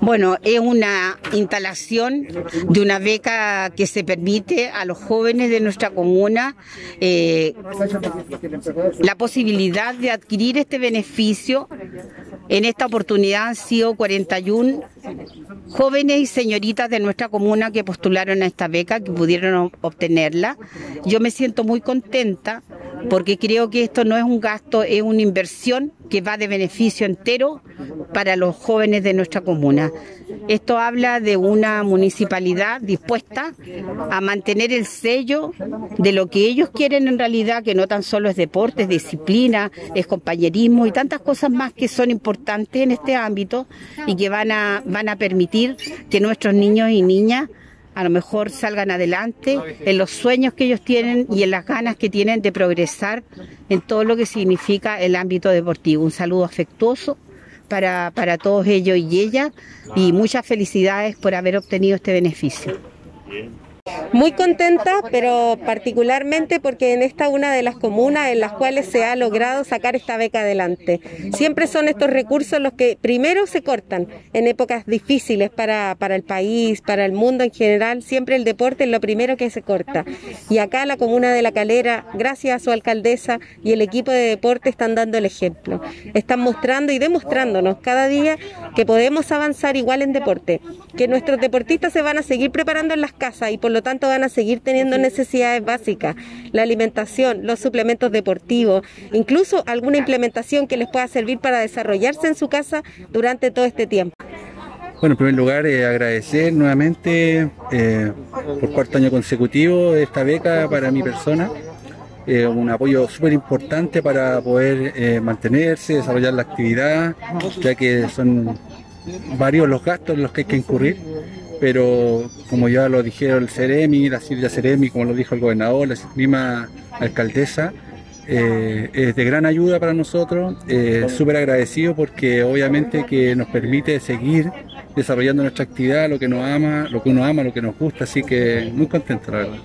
Bueno, es una instalación de una beca que se permite a los jóvenes de nuestra comuna eh, la posibilidad de adquirir este beneficio. En esta oportunidad han sido 41 jóvenes y señoritas de nuestra comuna que postularon a esta beca, que pudieron obtenerla. Yo me siento muy contenta porque creo que esto no es un gasto, es una inversión que va de beneficio entero para los jóvenes de nuestra comuna. Esto habla de una municipalidad dispuesta a mantener el sello de lo que ellos quieren en realidad, que no tan solo es deporte, es disciplina, es compañerismo y tantas cosas más que son importantes en este ámbito y que van a, van a permitir que nuestros niños y niñas a lo mejor salgan adelante en los sueños que ellos tienen y en las ganas que tienen de progresar en todo lo que significa el ámbito deportivo. Un saludo afectuoso para, para todos ellos y ellas y muchas felicidades por haber obtenido este beneficio. Muy contenta, pero particularmente porque en esta una de las comunas en las cuales se ha logrado sacar esta beca adelante. Siempre son estos recursos los que primero se cortan en épocas difíciles para, para el país, para el mundo en general. Siempre el deporte es lo primero que se corta. Y acá la comuna de La Calera, gracias a su alcaldesa y el equipo de deporte, están dando el ejemplo. Están mostrando y demostrándonos cada día que podemos avanzar igual en deporte, que nuestros deportistas se van a seguir preparando en las casas y por lo tanto van a seguir teniendo necesidades básicas, la alimentación, los suplementos deportivos, incluso alguna implementación que les pueda servir para desarrollarse en su casa durante todo este tiempo. Bueno, en primer lugar, eh, agradecer nuevamente eh, por cuarto año consecutivo esta beca para mi persona. Eh, un apoyo súper importante para poder mantenerse, desarrollar la actividad, ya que son varios los gastos en los que hay que incurrir pero como ya lo dijeron el Ceremi, la Silvia Ceremi, como lo dijo el gobernador, la misma alcaldesa, eh, es de gran ayuda para nosotros, eh, súper agradecido porque obviamente que nos permite seguir desarrollando nuestra actividad, lo que nos ama, lo que uno ama, lo que nos gusta, así que muy contento la verdad.